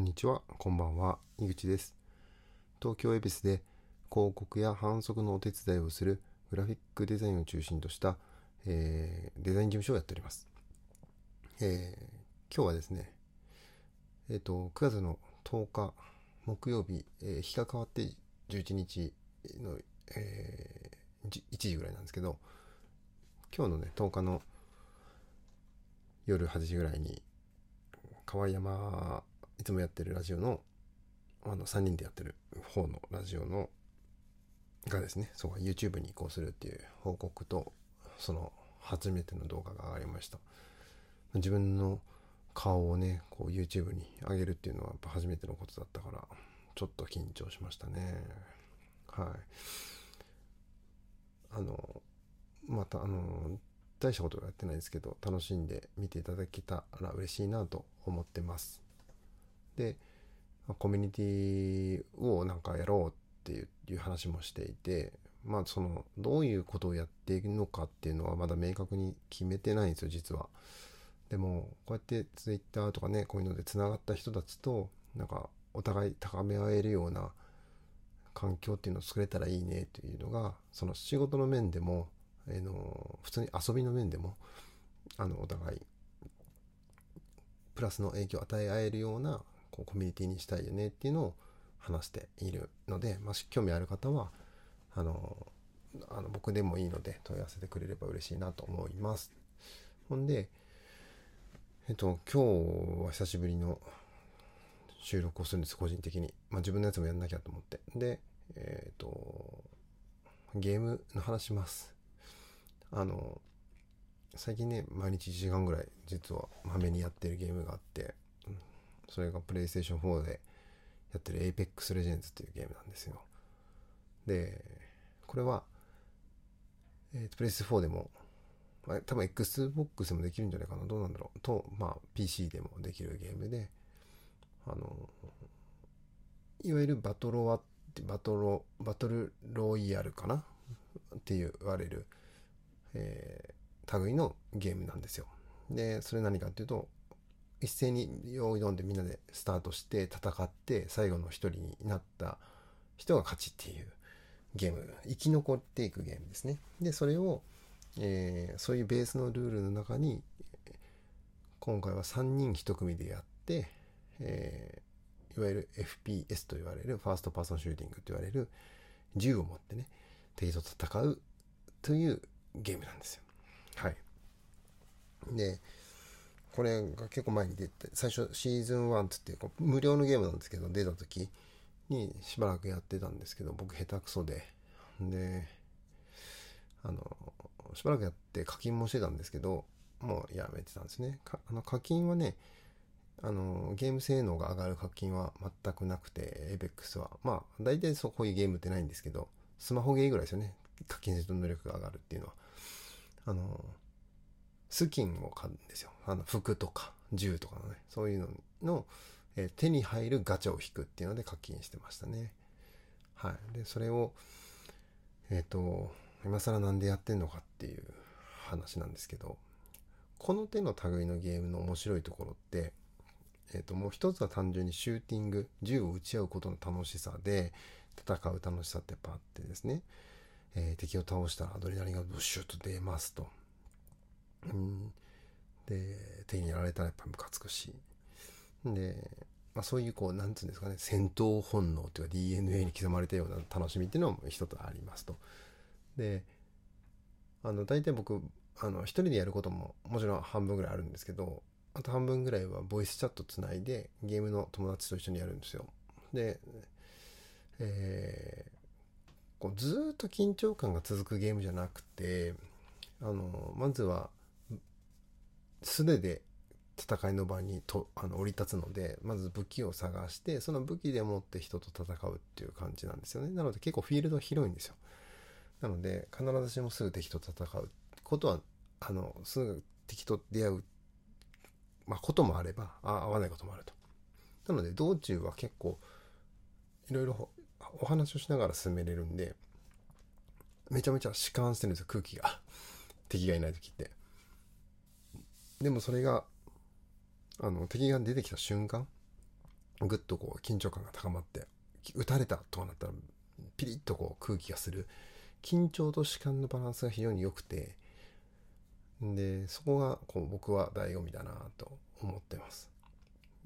んにちは、こんばんは、井口です。東京恵比寿で広告や販促のお手伝いをするグラフィックデザインを中心とした、えーデザイン事務所をやっております。えー今日はですね、えっ、と、9月の10日木曜日、えー日が変わって11日の、えー1時ぐらいなんですけど、今日のね、10日の夜8時ぐらいに、川山いつもやってるラジオのあの3人でやってる方のラジオのがですねそう YouTube に移行するっていう報告とその初めての動画が上がりました。自分の顔をねこう YouTube に上げるっていうのはやっぱ初めてのことだったからちょっと緊張しましたね。はい。あのまたあの大したことはやってないですけど楽しんで見ていただけたら嬉しいなと思ってます。でコミュニティをなんかやろうっていう話もしていてまあそのどういうことをやっていくのかっていうのはまだ明確に決めてないんですよ実は。でもこうやって Twitter とかねこういうのでつながった人たちとなんかお互い高め合えるような環境っていうのを作れたらいいねっていうのがその仕事の面でも、あの普通に遊びの面でもあのお互いプラスの影響を与え合えるようなこうコミュニティにしたいよねっていうのを話しているので、まあ、興味ある方はあのあの僕でもいいので問い合わせてくれれば嬉しいなと思います。ほんで、えっと、今日は久しぶりの収録をするんです、個人的に。まあ、自分のやつもやんなきゃと思って。で、えっと、ゲームの話します。あの、最近ね、毎日1時間ぐらい実はまめにやってるゲームがあって、それが PlayStation 4でやってる Apex Legends っていうゲームなんですよ。で、これは、えーと、PS4 でも、まあ、多分 Xbox でもできるんじゃないかな。どうなんだろう。と、まあ PC でもできるゲームで、あの、いわゆるバトロワ、バトロ、バトルロイヤルかな？って言われる、えー類のゲームなんですよ。で、それ何かっていうと、一斉に用意どんでみんなでスタートして戦って最後の一人になった人が勝ちっていうゲーム。生き残っていくゲームですね。でそれを、えーそういうベースのルールの中に今回は3人1組でやって、えーいわゆる FPS と言われる first person shooting と言われる銃を持ってね敵と戦うというゲームなんですよ。はい。でこれが結構前に出て最初シーズン1つって無料のゲームなんですけど出た時にしばらくやってたんですけど僕下手くそで。であのしばらくやって課金もしてたんですけどもうやめてたんですね。あの課金はねあのゲーム性能が上がる課金は全くなくて APEX は。まあ大体そうこういうゲームってないんですけどスマホゲーぐらいですよね。課金すると能力が上がるっていうのは。あのスキンを買うんですよ。あの服とか銃とかのね、そういうのの、えー手に入るガチャを引くっていうので課金してましたね。はい。で、それを、えっ、と、今更なんでやってんのかっていう話なんですけど、この手の類のゲームの面白いところって、えっ、と、もう一つは単純にシューティング、銃を撃ち合うことの楽しさで、戦う楽しさってやっぱあってですね、えー敵を倒したらアドレナリンがブッシュッと出ますと。うん、で敵にやられたらやっぱムカつくしで、まあ、そういうこうなんつうんですかね戦闘本能というか DNA に刻まれたような楽しみっていうのも一つありますと。であの大体僕あの一人でやることももちろん半分ぐらいあるんですけどあと半分ぐらいはボイスチャットつないでゲームの友達と一緒にやるんですよ。で、えーこうずっと緊張感が続くゲームじゃなくてあのまずは素手で戦いの場にとあの降り立つのでまず武器を探してその武器でもって人と戦うっていう感じなんですよね。なので結構フィールド広いんですよ。なので必ずしもすぐ敵と戦うことはあのすぐ敵と出会う、まあ、こともあればあ合わないこともあると。なので道中は結構いろいろお話をしながら進めれるんでめちゃめちゃ弛緩してるんですよ空気が。敵がいない時って。でもそれがあの敵が出てきた瞬間ぐっとこう緊張感が高まって撃たれたとかなったらピリッとこう空気がする緊張と主観のバランスが非常に良くてでそこがこう僕は醍醐味だなと思ってます。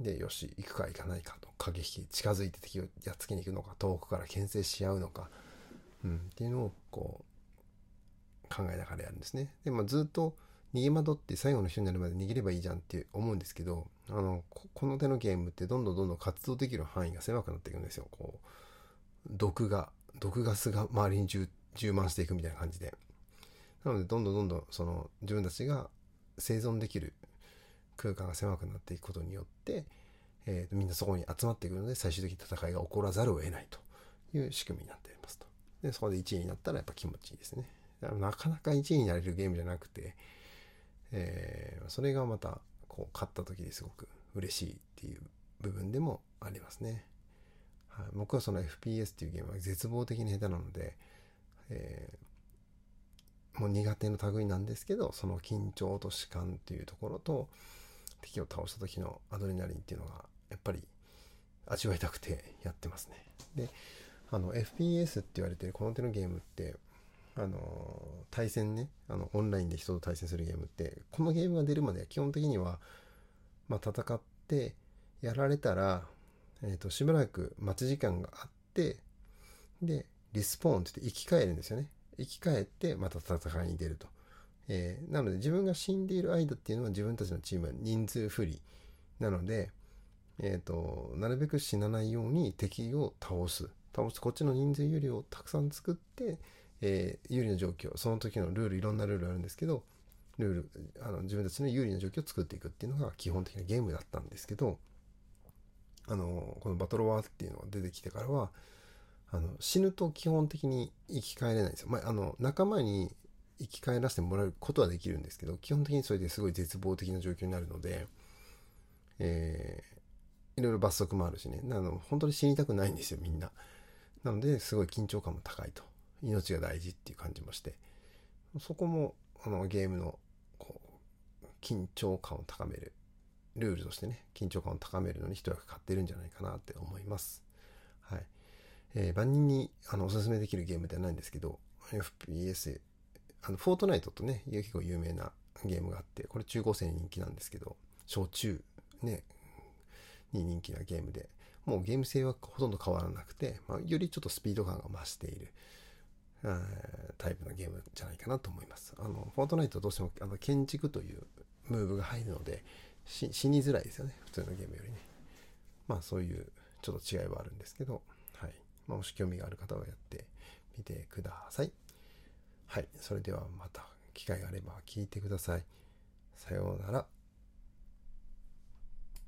でよし行くか行かないかと駆け引き近づいて敵をやっつけに行くのか遠くから牽制し合うのか、うん、っていうのをこう考えながらやるんですね。で、まあ、ずっと逃げ惑って最後の人になるまで逃げればいいじゃんって思うんですけどあのこの手のゲームってどんどんどんどん活動できる範囲が狭くなっていくんですよこう毒が毒ガスが周りに充満していくみたいな感じでなのでどんどんどんどんその自分たちが生存できる空間が狭くなっていくことによって、えー、みんなそこに集まってくるので最終的に戦いが起こらざるを得ないという仕組みになっていますと。でそこで1位になったらやっぱ気持ちいいですね。なかなか1位になれるゲームじゃなくて、えー、それがまたこう勝った時ですごく嬉しいっていう部分でもありますね。はい、僕はその FPS っていうゲームは絶望的に下手なので、えー、もう苦手の類なんですけどその緊張と弛緩っていうところと敵を倒した時のアドレナリンっていうのがやっぱり味わいたくてやってますね。であの FPS って言われてるこの手のゲームってあの対戦ねあのオンラインで人と対戦するゲームってこのゲームが出るまでは基本的には、まあ、戦ってやられたらえーと、しばらく待ち時間があってでリスポーンって言って生き返るんですよね。生き返ってまた戦いに出ると、えー、なので自分が死んでいる間っていうのは自分たちのチームは人数不利。なので、えーと、なるべく死なないように敵を倒す。倒す。こっちの人数有利をたくさん作って、えー、有利な状況その時のルールいろんなルールあるんですけどルールあの自分たちの有利な状況を作っていくっていうのが基本的なゲームだったんですけどあのこのバトルワーっていうのが出てきてからはあの死ぬと基本的に生き返れないんですよ。まあ、あの仲間に生き返らせてもらうことはできるんですけど基本的にそれですごい絶望的な状況になるので、えー、いろいろ罰則もあるしねあの本当に死にたくないんですよみんな。なのですごい緊張感も高いと命が大事っていう感じもしてそこもあのゲームのこう緊張感を高めるルールとしてね、緊張感を高めるのに一役買ってるんじゃないかなって思います。はい。えー、万人にあのおすすめできるゲームではないんですけど、FPS、あの、フォートナイトとね、結構有名なゲームがあって、これ中高生に人気なんですけど、小中、ね、に人気なゲームで、もうゲーム性はほとんど変わらなくて、まあ、よりちょっとスピード感が増している。タイプのゲームじゃないかなと思います。あの、フォートナイトどうしてもあの建築というムーブが入るので、死にづらいですよね。普通のゲームよりね。まあそういうちょっと違いはあるんですけど、はい。まあ、もし興味がある方はやってみてください。はい。それではまた機会があれば聞いてください。さようなら。